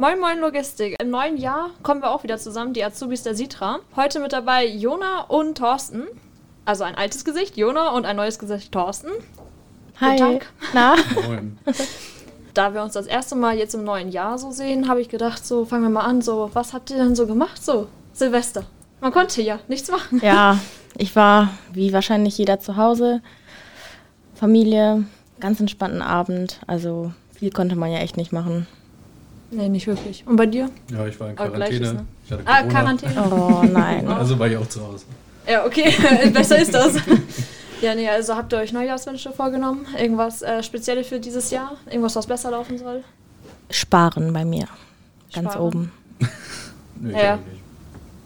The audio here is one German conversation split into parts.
Moin Moin Logistik. Im neuen Jahr kommen wir auch wieder zusammen, die Azubis der Sitra. Heute mit dabei Jona und Thorsten. Also ein altes Gesicht, Jona, und ein neues Gesicht, Thorsten. Hi. Guten Tag. Na? Moin. Da wir uns das erste Mal jetzt im neuen Jahr so sehen, habe ich gedacht, so fangen wir mal an, so was habt ihr denn so gemacht, so Silvester? Man konnte ja nichts machen. Ja, ich war wie wahrscheinlich jeder zu Hause. Familie, ganz entspannten Abend. Also viel konnte man ja echt nicht machen. Nee, nicht wirklich. Und bei dir? Ja, ich war in Quarantäne. ne? Ich hatte Ah. Quarantäne. Oh nein. Also war ich auch zu Hause. Ja, okay, besser ist das. Ja, nee, also habt ihr euch Neujahrswünsche vorgenommen? Irgendwas äh, Spezielles für dieses Jahr? Irgendwas, was besser laufen soll? Sparen bei mir. Ganz Sparen. oben. Nee, Ja. nicht.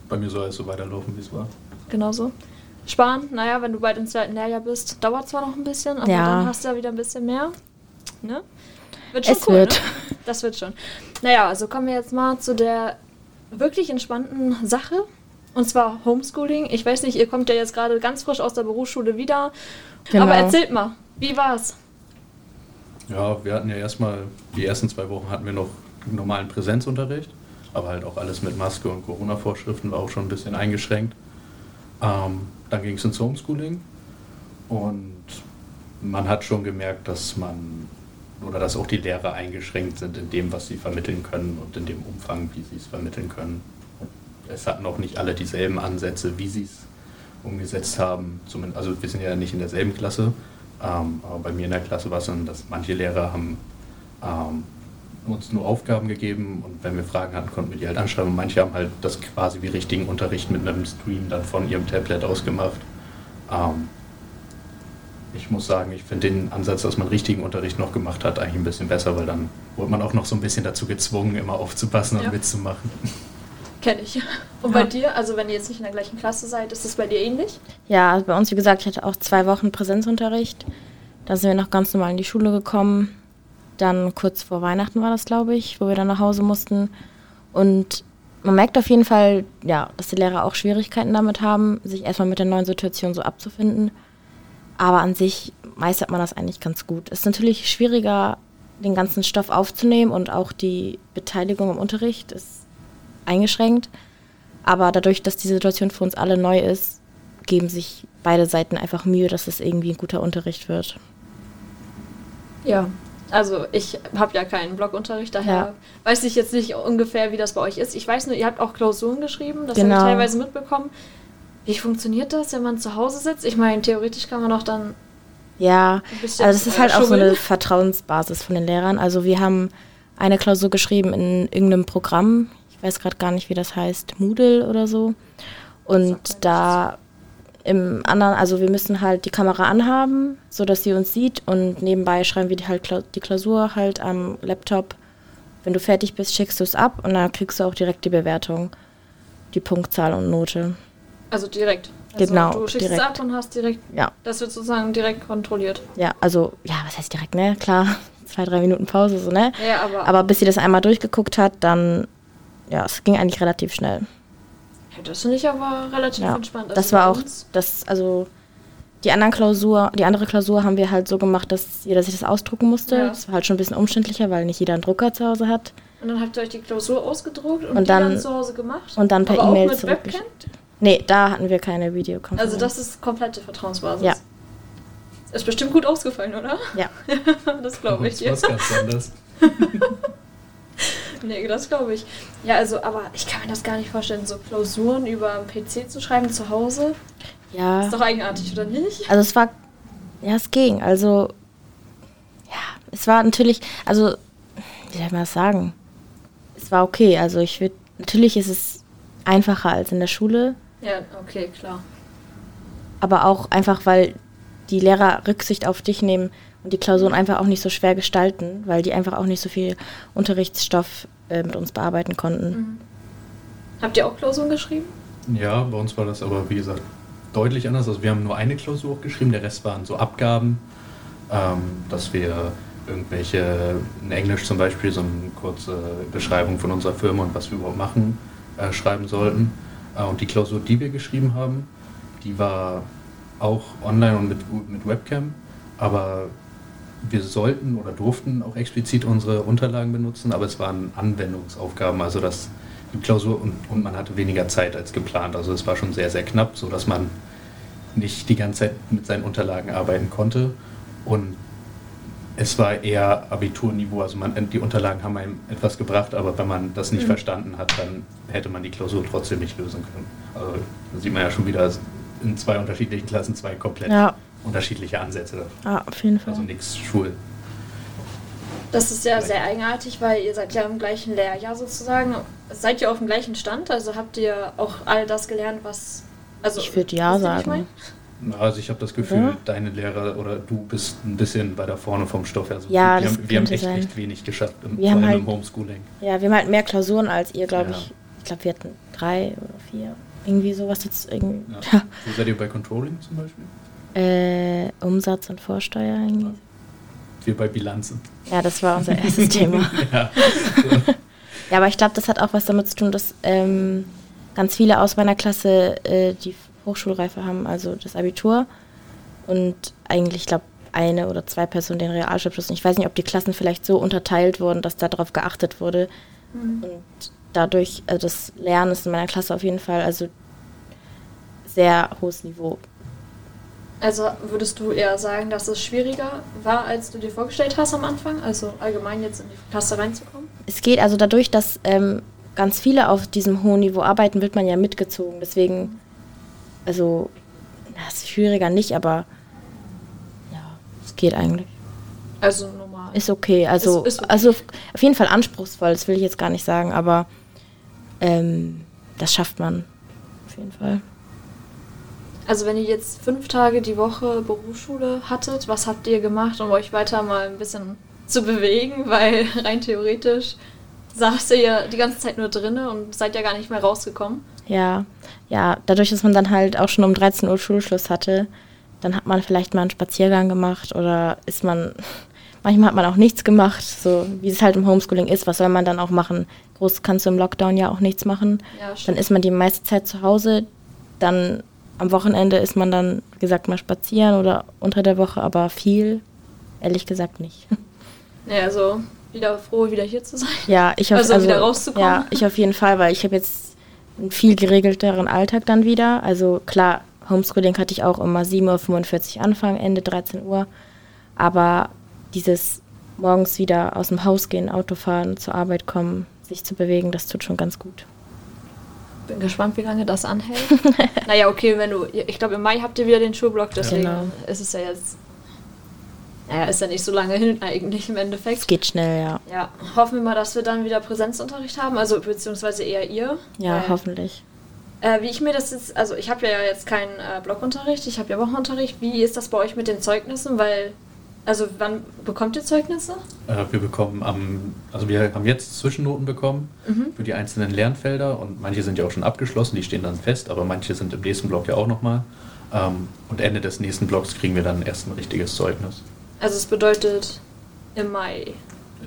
Bei mir soll es so weiterlaufen, wie es war. Genauso. Sparen, naja, wenn du bald im zweiten Lehrjahr bist, dauert zwar noch ein bisschen, aber Ja. dann hast du ja wieder ein bisschen mehr. Ne? Wird schon Es cool, wird. Ne? Das wird schon. Naja, also kommen wir jetzt mal zu der wirklich entspannten Sache. Und zwar Homeschooling. Ich weiß nicht, ihr kommt ja jetzt gerade ganz frisch aus der Berufsschule wieder. Genau. Aber erzählt mal, wie war's? Ja, wir hatten ja erstmal, die ersten zwei Wochen hatten wir noch normalen Präsenzunterricht, aber halt auch alles mit Maske und Corona-Vorschriften war auch schon ein bisschen eingeschränkt. Ähm, dann ging es ins Homeschooling und man hat schon gemerkt, dass man oder dass auch die Lehrer eingeschränkt sind in dem, was sie vermitteln können und in dem Umfang, wie sie es vermitteln können. Es hatten auch nicht alle dieselben Ansätze, wie sie es umgesetzt haben. Also wir sind ja nicht in derselben Klasse, ähm, aber bei mir in der Klasse war es dann, dass manche Lehrer haben ähm, uns nur Aufgaben gegeben und wenn wir Fragen hatten, konnten wir die halt anschreiben. Manche haben halt das quasi wie richtigen Unterricht mit einem Stream dann von ihrem Tablet ausgemacht. Ähm, ich muss sagen, ich finde den Ansatz, dass man richtigen Unterricht noch gemacht hat, eigentlich ein bisschen besser, weil dann wurde man auch noch so ein bisschen dazu gezwungen, immer aufzupassen und Ja. mitzumachen. Kenne ich. Und bei dir, also wenn ihr jetzt nicht in der gleichen Klasse seid, ist das bei dir ähnlich? Ja, also bei uns, wie gesagt, ich hatte auch zwei Wochen Präsenzunterricht. Da sind wir noch ganz normal in die Schule gekommen. Dann kurz vor Weihnachten war das, glaube ich, wo wir dann nach Hause mussten. Und man merkt auf jeden Fall, ja, dass die Lehrer auch Schwierigkeiten damit haben, sich erstmal mit der neuen Situation so abzufinden. Aber an sich meistert man das eigentlich ganz gut. Es ist natürlich schwieriger, den ganzen Stoff aufzunehmen und auch die Beteiligung im Unterricht ist eingeschränkt. Aber dadurch, dass die Situation für uns alle neu ist, geben sich beide Seiten einfach Mühe, dass es irgendwie ein guter Unterricht wird. Ja. Also ich habe ja keinen Blogunterricht, daher Ja. weiß ich jetzt nicht ungefähr, wie das bei euch ist. Ich weiß nur, ihr habt auch Klausuren geschrieben, das habe Genau. ich teilweise mitbekommen. Wie funktioniert das, wenn man zu Hause sitzt? Ich meine, theoretisch kann man doch dann Ja, also es ist halt auch so eine. Vertrauensbasis von den Lehrern. Also wir haben eine Klausur geschrieben in irgendeinem Programm, ich weiß gerade gar nicht, wie das heißt, Moodle oder so. Und da im anderen, also wir müssen halt die Kamera anhaben, so dass sie uns sieht und nebenbei schreiben wir die halt die Klausur halt am Laptop. Wenn du fertig bist, schickst du es ab und dann kriegst du auch direkt die Bewertung, die Punktzahl und Note. Also direkt. Also Genau, Du schickst direkt. es ab und hast direkt, Ja. das wird sozusagen direkt kontrolliert. Ja, also, ja, was heißt direkt, ne? Klar, zwei, drei Minuten Pause, so, ne? Ja, aber, Aber bis sie das einmal durchgeguckt hat, dann, ja, es ging eigentlich relativ schnell. Ja, das finde ich aber relativ Ja, entspannt. Also das war auch, das, also, die anderen Klausur, die andere Klausur haben wir halt so gemacht, dass jeder sich das ausdrucken musste. Ja. Das war halt schon ein bisschen umständlicher, weil nicht jeder einen Drucker zu Hause hat. Und dann habt ihr euch die Klausur ausgedruckt und, Und die dann- dann zu Hause gemacht? Und dann per E-Mail zurückgeschickt. Nee, da hatten wir keine Videokonferenz. Also das ist komplette Vertrauensbasis. Ja. Ist bestimmt gut ausgefallen, oder? Ja. das glaube ich dir. was ganz anderes. Nee, das glaube ich. Ja, also, aber ich kann mir das gar nicht vorstellen, so Klausuren über einen PC zu schreiben zu Hause. Ja. Ist doch eigenartig, oder nicht? Also es war, ja, es ging. Also, ja, es war natürlich, also, wie soll man das sagen? Es war okay. Also ich würde, natürlich ist es einfacher als in der Schule, Ja, okay, klar. aber auch einfach, weil die Lehrer Rücksicht auf dich nehmen und die Klausuren einfach auch nicht so schwer gestalten, weil die einfach auch nicht so viel Unterrichtsstoff äh, mit uns bearbeiten konnten. Habt ihr auch Klausuren geschrieben? Ja, bei uns war das aber, wie gesagt, deutlich anders. Also wir haben nur eine Klausur geschrieben, der Rest waren so Abgaben, ähm, dass wir irgendwelche, in Englisch zum Beispiel, so eine kurze Beschreibung von unserer Firma und was wir überhaupt machen, äh, schreiben sollten. Äh, und die Klausur, die wir geschrieben haben, die war auch online und mit, mit Webcam, aber wir sollten oder durften auch explizit unsere Unterlagen benutzen, aber es waren Anwendungsaufgaben, also das die Klausur und, und man hatte weniger Zeit als geplant. Also es war schon sehr, sehr knapp, sodass man nicht die ganze Zeit mit seinen Unterlagen arbeiten konnte. Und es war eher Abiturniveau, also man, die Unterlagen haben einem etwas gebracht, aber wenn man das nicht mhm. verstanden hat, dann hätte man die Klausur trotzdem nicht lösen können. Also da sieht man ja schon wieder in zwei unterschiedlichen Klassen zwei komplett ja. unterschiedliche Ansätze. Ja, auf jeden Fall. Also nichts Schul. Das ist ja sehr eigenartig, weil ihr seid ja im gleichen Lehrjahr sozusagen. Seid ihr auf dem gleichen Stand? Also habt ihr auch all das gelernt, was. Also, ich würde ja sagen. Also ich habe das Gefühl, ja. deine Lehrer oder du bist ein bisschen weiter vorne vom Stoff. Also ja, wir, haben, wir haben echt, echt, wenig geschafft, im, wir vor allem halt, im Homeschooling. Ja, wir haben halt mehr Klausuren als ihr, glaube ja. ich. Ich glaube, wir hatten drei oder vier. Irgendwie sowas jetzt irgendwie. Ja. Wo seid ihr bei Controlling zum Beispiel? Äh, Umsatz und Vorsteuer irgendwie. Wir bei Bilanzen. Ja, das war unser erstes Thema. ja. ja, aber ich glaube, das hat auch was damit zu tun, dass ähm, ganz viele aus meiner Klasse äh, die Hochschulreife haben, also das Abitur. Und eigentlich, ich glaube, eine oder zwei Personen den Realschulabschluss. Ich weiß nicht, ob die Klassen vielleicht so unterteilt wurden, dass darauf geachtet wurde. Mhm. Und dadurch, also das Lernen ist in meiner Klasse auf jeden Fall also sehr hohes Niveau. Also würdest du eher sagen, dass es schwieriger war, als du dir vorgestellt hast am Anfang? Also allgemein jetzt in die Klasse reinzukommen? Es geht also dadurch, dass ähm, ganz viele auf diesem hohen Niveau arbeiten, wird man ja mitgezogen. Deswegen also, das ist schwieriger nicht, aber ja, es geht eigentlich. Also normal. Ist okay. Also, ist, ist okay. also auf jeden Fall anspruchsvoll, das will ich jetzt gar nicht sagen, aber ähm, das schafft man auf jeden Fall. Also wenn ihr jetzt fünf Tage die Woche Berufsschule hattet, was habt ihr gemacht, um euch weiter mal ein bisschen zu bewegen? Weil rein theoretisch saßt ihr ja die ganze Zeit nur drinne und seid ja gar nicht mehr rausgekommen. Ja, ja, dadurch, dass man dann halt auch schon um 13 Uhr Schulschluss hatte, dann hat man vielleicht mal einen Spaziergang gemacht oder ist man, manchmal hat man auch nichts gemacht, so wie es halt im Homeschooling ist, was soll man dann auch machen? Groß kannst du im Lockdown ja auch nichts machen. Ja, dann ist man die meiste Zeit zu Hause, dann am Wochenende ist man dann, wie gesagt, mal spazieren oder unter der Woche, aber viel, ehrlich gesagt, nicht. Ja, also wieder froh, wieder hier zu sein. Ja, ich hoffe, also, also wieder rauszukommen. Ja, ich auf jeden Fall, weil ich habe jetzt einen viel geregelteren Alltag dann wieder. Also klar, Homeschooling hatte ich auch immer 7.45 Uhr Anfang, Ende 13 Uhr. Aber dieses morgens wieder aus dem Haus gehen, Auto fahren, zur Arbeit kommen, sich zu bewegen, das tut schon ganz gut. Bin gespannt, wie lange das anhält. naja, okay, wenn du, ich glaube im Mai habt ihr wieder den Schulblock, deswegen genau. ist es ja jetzt naja, ist ja nicht so lange hin eigentlich im Endeffekt. Es geht schnell, ja. Ja, hoffen wir mal, dass wir dann wieder Präsenzunterricht haben, also beziehungsweise eher ihr. Ja, weil, hoffentlich. Äh, wie ich mir das jetzt, also ich habe ja jetzt keinen äh, Blockunterricht, ich habe ja Wochenunterricht. Wie ist das bei euch mit den Zeugnissen? Weil, also wann bekommt ihr Zeugnisse? Äh, wir bekommen am, also wir haben jetzt Zwischennoten bekommen mhm. für die einzelnen Lernfelder und manche sind ja auch schon abgeschlossen, die stehen dann fest, aber manche sind im nächsten Block ja auch nochmal. Ähm, und Ende des nächsten Blocks kriegen wir dann erst ein richtiges Zeugnis. Also es bedeutet im Mai.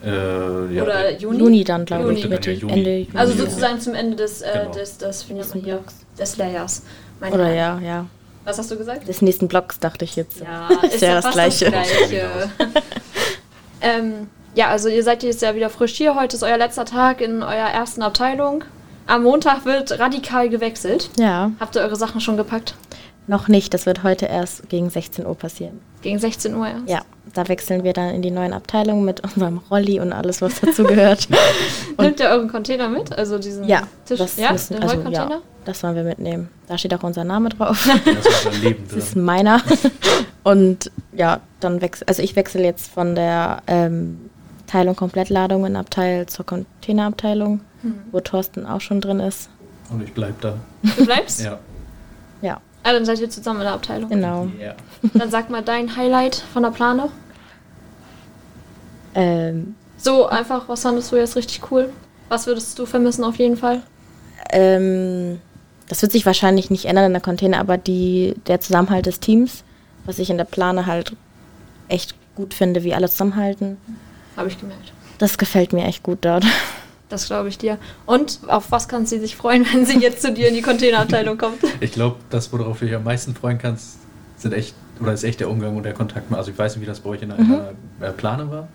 Äh, ja, Oder Juni? Juni dann, glaube ich. Mitte, ja, Juni. Ende Juni. Also sozusagen zum Ende des, äh, genau. des, des, hier, des Layers. Meine Oder ja, ja. Was hast du gesagt? Des nächsten Blocks, dachte ich jetzt. Ja, ist, ja, das Gleiche. Das Gleiche. ähm, ja, also ihr seid jetzt ja wieder frisch hier. Heute ist euer letzter Tag in eurer ersten Abteilung. Am Montag wird radikal gewechselt. Ja. Habt ihr eure Sachen schon gepackt? Noch nicht, das wird heute erst gegen 16 Uhr passieren. Gegen 16 Uhr erst? Ja, da wechseln wir dann in die neuen Abteilungen mit unserem Rolli und alles, was dazu gehört. Nimmt ihr euren Container mit? Also diesen ja, Tisch? Das ja, müssen, also, ja, das wollen wir mitnehmen. Da steht auch unser Name drauf. Das ist, unser Leben das ist meiner. Und ja, dann wechsel, also ich wechsle jetzt von der ähm, Teil- und Komplettladung in Abteil zur Containerabteilung, hm. wo Thorsten auch schon drin ist. Und ich bleib da. Du bleibst? ja. Ja. Ah, dann seid ihr zusammen in der Abteilung. Genau. Yeah. Dann sag mal dein Highlight von der Plane. Ähm, so einfach, was fandest du jetzt richtig cool? Was würdest du vermissen auf jeden Fall? Ähm, das wird sich wahrscheinlich nicht ändern in der Container, aber die, der Zusammenhalt des Teams, was ich in der Plane halt echt gut finde, wie alle zusammenhalten. Habe ich gemerkt. Das gefällt mir echt gut dort. Das glaube ich dir. Und auf was kann sie sich freuen, wenn sie jetzt zu dir in die Containerabteilung kommt? Ich glaube, das, worauf du dich am meisten freuen kannst, sind echt, oder ist echt der Umgang und der Kontakt. Also ich weiß nicht, wie das bei euch in der, mhm. der Plane war,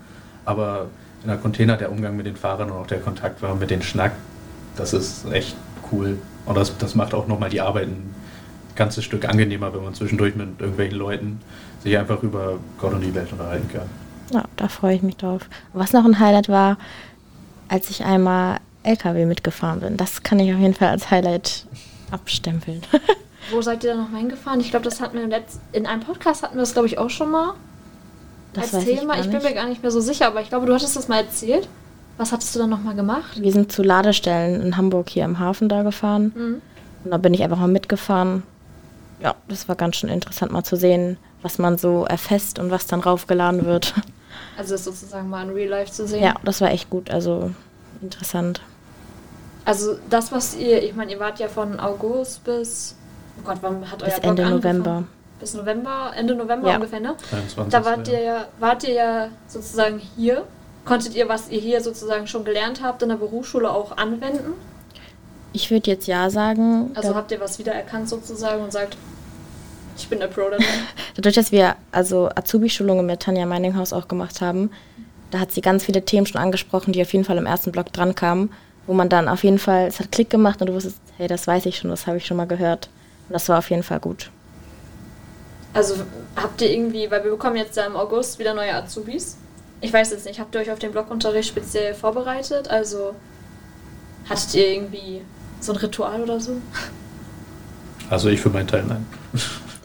aber in der Container der Umgang mit den Fahrern und auch der Kontakt war mit den Schnack, das ist echt cool. Und das, das macht auch nochmal die Arbeit ein ganzes Stück angenehmer, wenn man zwischendurch mit irgendwelchen Leuten sich einfach über Gott und die Welt unterhalten kann. Ja, da freue ich mich drauf. Was noch ein Highlight war, als ich einmal LKW mitgefahren bin. Das kann ich auf jeden Fall als Highlight abstempeln. Wo seid ihr da noch hingefahren? Ich glaube, das hatten wir im Letz in einem Podcast hatten wir das, glaube ich, auch schon mal. Das als Thema. Ich, ich, bin mir gar nicht mehr so sicher, aber ich glaube, du hattest das mal erzählt. Was hattest du dann nochmal gemacht? Wir sind zu Ladestellen in Hamburg hier im Hafen da gefahren. Mhm. Und da bin ich einfach mal mitgefahren. Ja, das war ganz schön interessant mal zu sehen, was man so erfasst und was dann raufgeladen wird. Also das sozusagen mal in Real Life zu sehen. Ja, das war echt gut. Also interessant. Also das, was ihr, ich meine, ihr wart ja von August bis, oh Gott, wann hat euer bis Blog Ende angefangen? November. Bis November, Ende November ja. ungefähr, ne? 23, da wart ihr ja, wart ihr ja sozusagen hier. Konntet ihr, was ihr hier sozusagen schon gelernt habt, in der Berufsschule auch anwenden? Ich würde jetzt ja sagen. Also habt ihr was wiedererkannt sozusagen und sagt, ich bin der Pro darin? Dadurch, dass wir also Azubi-Schulungen mit Tanja Meininghaus auch gemacht haben, da hat sie ganz viele Themen schon angesprochen, die auf jeden Fall im ersten Blog dran kamen wo man dann auf jeden Fall, es hat Klick gemacht und du wusstest, hey, das weiß ich schon, das habe ich schon mal gehört. Und das war auf jeden Fall gut. Also habt ihr irgendwie, weil wir bekommen jetzt ja im August wieder neue Azubis. Ich weiß jetzt nicht, habt ihr euch auf den Blogunterricht speziell vorbereitet? Also hattet ihr irgendwie so ein Ritual oder so? Also ich für meinen Teil nein.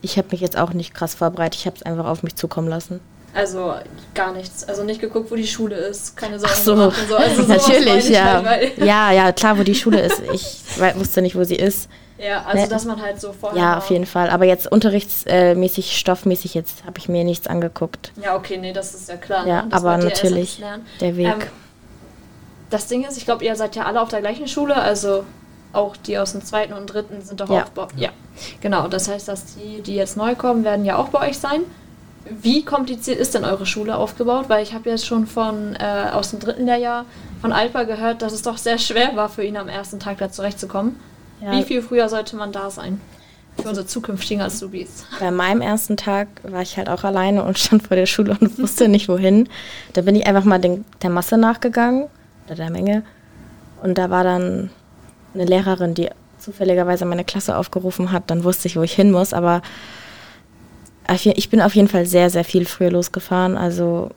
Ich habe mich jetzt auch nicht krass vorbereitet, ich habe es einfach auf mich zukommen lassen. Also gar nichts. Also nicht geguckt, wo die Schule ist. Keine Sorgen. Ach so, so. Also natürlich, ja. Halt, ja, ja, klar, wo die Schule ist. Ich wusste nicht, wo sie ist. Ja, also ne? dass man halt so vorher. Ja, auf jeden Fall. Aber jetzt unterrichtsmäßig, stoffmäßig, jetzt habe ich mir nichts angeguckt. Ja, okay, nee, das ist ja klar. Ja, ne? aber natürlich der Weg. Ähm, das Ding ist, ich glaube, ihr seid ja alle auf der gleichen Schule, also auch die aus dem zweiten und dritten sind doch ja. auch bei Ja, genau. Das heißt, dass die, die jetzt neu kommen, werden ja auch bei euch sein. Wie kompliziert ist denn eure Schule aufgebaut? Weil ich habe jetzt schon von äh, aus dem dritten Lehrjahr von Alpa gehört, dass es doch sehr schwer war für ihn am ersten Tag da zurechtzukommen. Ja. Wie viel früher sollte man da sein? Für unsere zukünftigen Azubis. Bei meinem ersten Tag war ich halt auch alleine und stand vor der Schule und wusste nicht wohin. Da bin ich einfach mal den, der Masse nachgegangen, oder der Menge. Und da war dann eine Lehrerin, die zufälligerweise meine Klasse aufgerufen hat. Dann wusste ich, wo ich hin muss. Aber ich bin auf jeden Fall sehr, sehr viel früher losgefahren. Also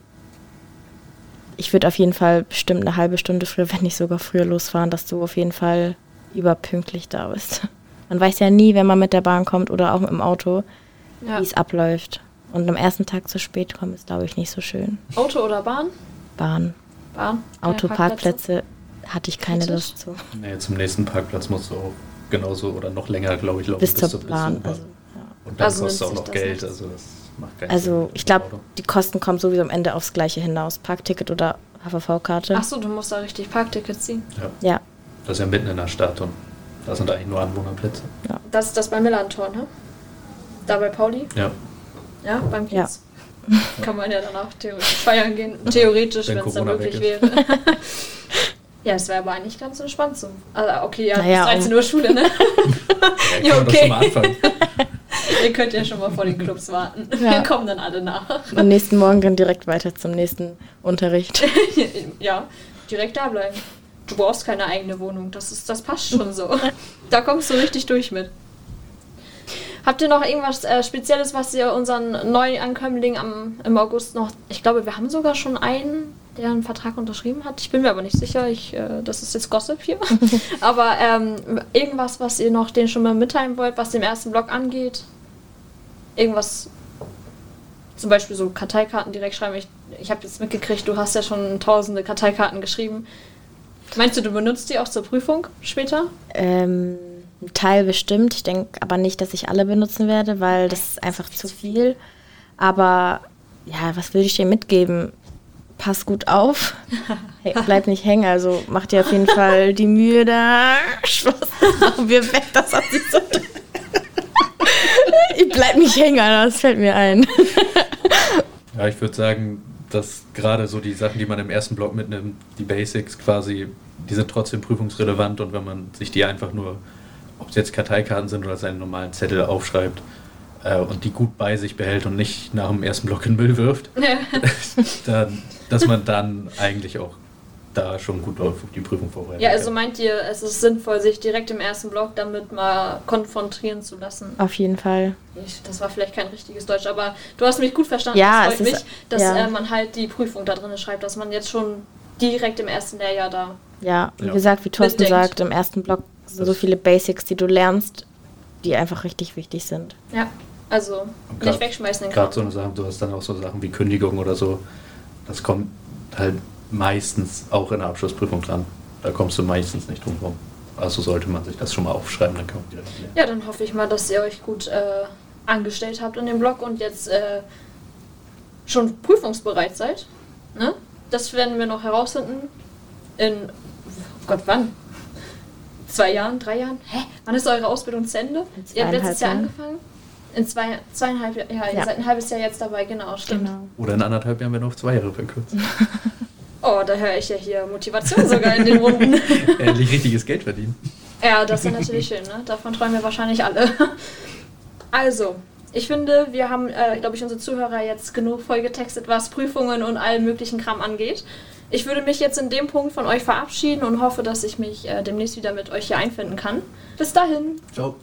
ich würde auf jeden Fall bestimmt eine halbe Stunde früher, wenn nicht sogar früher losfahren, dass du auf jeden Fall überpünktlich da bist. Man weiß ja nie, wenn man mit der Bahn kommt oder auch mit dem Auto, ja. wie es abläuft. Und am ersten Tag zu spät kommen ist, glaube ich, nicht so schön. Auto oder Bahn? Bahn. Bahn. Autoparkplätze hatte ich keine. Lust zu. Nee, zum nächsten Parkplatz musst du auch genauso oder noch länger, glaube ich, laufen bis, bis zur Bahn. Also und dann also kostet es auch noch Geld. Also, das macht keinen also Sinn ich glaube, die Kosten kommen sowieso am Ende aufs Gleiche hinaus. Parkticket oder HVV-Karte. Achso, du musst da richtig Parkticket ziehen. Ja. ja. Das ist ja mitten in der Stadt und da sind eigentlich nur Anwohnerplätze. Ja. Das ist das beim Millantor, ne? Da bei Pauli? Ja. Ja, beim Kiez. Ja. Kann man ja danach theoretisch feiern gehen. Theoretisch, wenn es dann möglich wäre. Ja, es wäre aber eigentlich ganz entspannt so. Also, okay, ja, naja, bis 13 Uhr Schule, ne? ja, ja okay. Ihr könnt ja schon mal vor den Clubs warten. Ja. Wir kommen dann alle nach. Am nächsten Morgen dann direkt weiter zum nächsten Unterricht. ja, direkt da bleiben. Du brauchst keine eigene Wohnung. Das, ist, das passt schon so. Da kommst du richtig durch mit. Habt ihr noch irgendwas äh, Spezielles, was ihr unseren Neuankömmling am, im August noch. Ich glaube, wir haben sogar schon einen, der einen Vertrag unterschrieben hat. Ich bin mir aber nicht sicher. Ich, äh, das ist jetzt Gossip hier. aber ähm, irgendwas, was ihr noch den schon mal mitteilen wollt, was den ersten Blog angeht? Irgendwas. Zum Beispiel so Karteikarten direkt schreiben. Ich, ich habe jetzt mitgekriegt, du hast ja schon tausende Karteikarten geschrieben. Meinst du, du benutzt die auch zur Prüfung später? Ähm ein Teil bestimmt. Ich denke aber nicht, dass ich alle benutzen werde, weil das ist einfach zu viel. Aber ja, was würde ich dir mitgeben? Pass gut auf. Hey, bleib nicht hängen. Also mach dir auf jeden Fall die Mühe da. Wir weg, das hat sich so. ich bleib nicht hängen, das fällt mir ein. ja, ich würde sagen, dass gerade so die Sachen, die man im ersten Block mitnimmt, die Basics quasi, die sind trotzdem prüfungsrelevant und wenn man sich die einfach nur ob es jetzt Karteikarten sind oder seinen normalen Zettel aufschreibt, äh, und die gut bei sich behält und nicht nach dem ersten Block in Müll wirft, dann, dass man dann eigentlich auch da schon gut auf die Prüfung vorbereitet. Ja, also meint ihr, es ist sinnvoll, sich direkt im ersten Block damit mal konfrontieren zu lassen? Auf jeden Fall. Ich, das war vielleicht kein richtiges Deutsch, aber du hast mich gut verstanden. Ja, das es freut ist- mich, dass ja. äh, man halt die Prüfung da drin schreibt, dass man jetzt schon direkt im ersten Lehrjahr da. Ja, wie Ja. gesagt, wie Thorsten Mitdenkt. sagt, im ersten Block sind so viele Basics, die du lernst, die einfach richtig wichtig sind. Ja, also nicht grad- wegschmeißen Gerade so eine Sache, du hast dann auch so Sachen wie Kündigung oder so. Das kommt halt meistens auch in der Abschlussprüfung dran. Da kommst du meistens nicht drum rum. Also sollte man sich das schon mal aufschreiben, dann kann man direkt lernen. Ja, dann hoffe ich mal, dass ihr euch gut äh, angestellt habt in dem Blog und jetzt äh, schon prüfungsbereit seid. Ne? Das werden wir noch herausfinden. In, oh Gott, wann? Zwei Jahren, drei Jahren? Hä? Wann ist eure Ausbildung zu Ende? Ihr habt letztes Jahr angefangen? In zwei, zweieinhalb Jahren. Ja, ihr seid ein halbes Jahr jetzt dabei, genau, stimmt. Oder in anderthalb Jahren werden wir auf zwei Jahre verkürzt. Oh, da höre ich ja hier Motivation sogar in den Runden. Endlich richtiges Geld verdienen. Ja, das ist natürlich schön, ne? Davon träumen wir wahrscheinlich alle. Also, ich finde, wir haben, äh, glaube ich, unsere Zuhörer jetzt genug vollgetextet, was Prüfungen und allen möglichen Kram angeht. Ich würde mich jetzt in dem Punkt von euch verabschieden und hoffe, dass ich mich äh, demnächst wieder mit euch hier einfinden kann. Bis dahin. Ciao.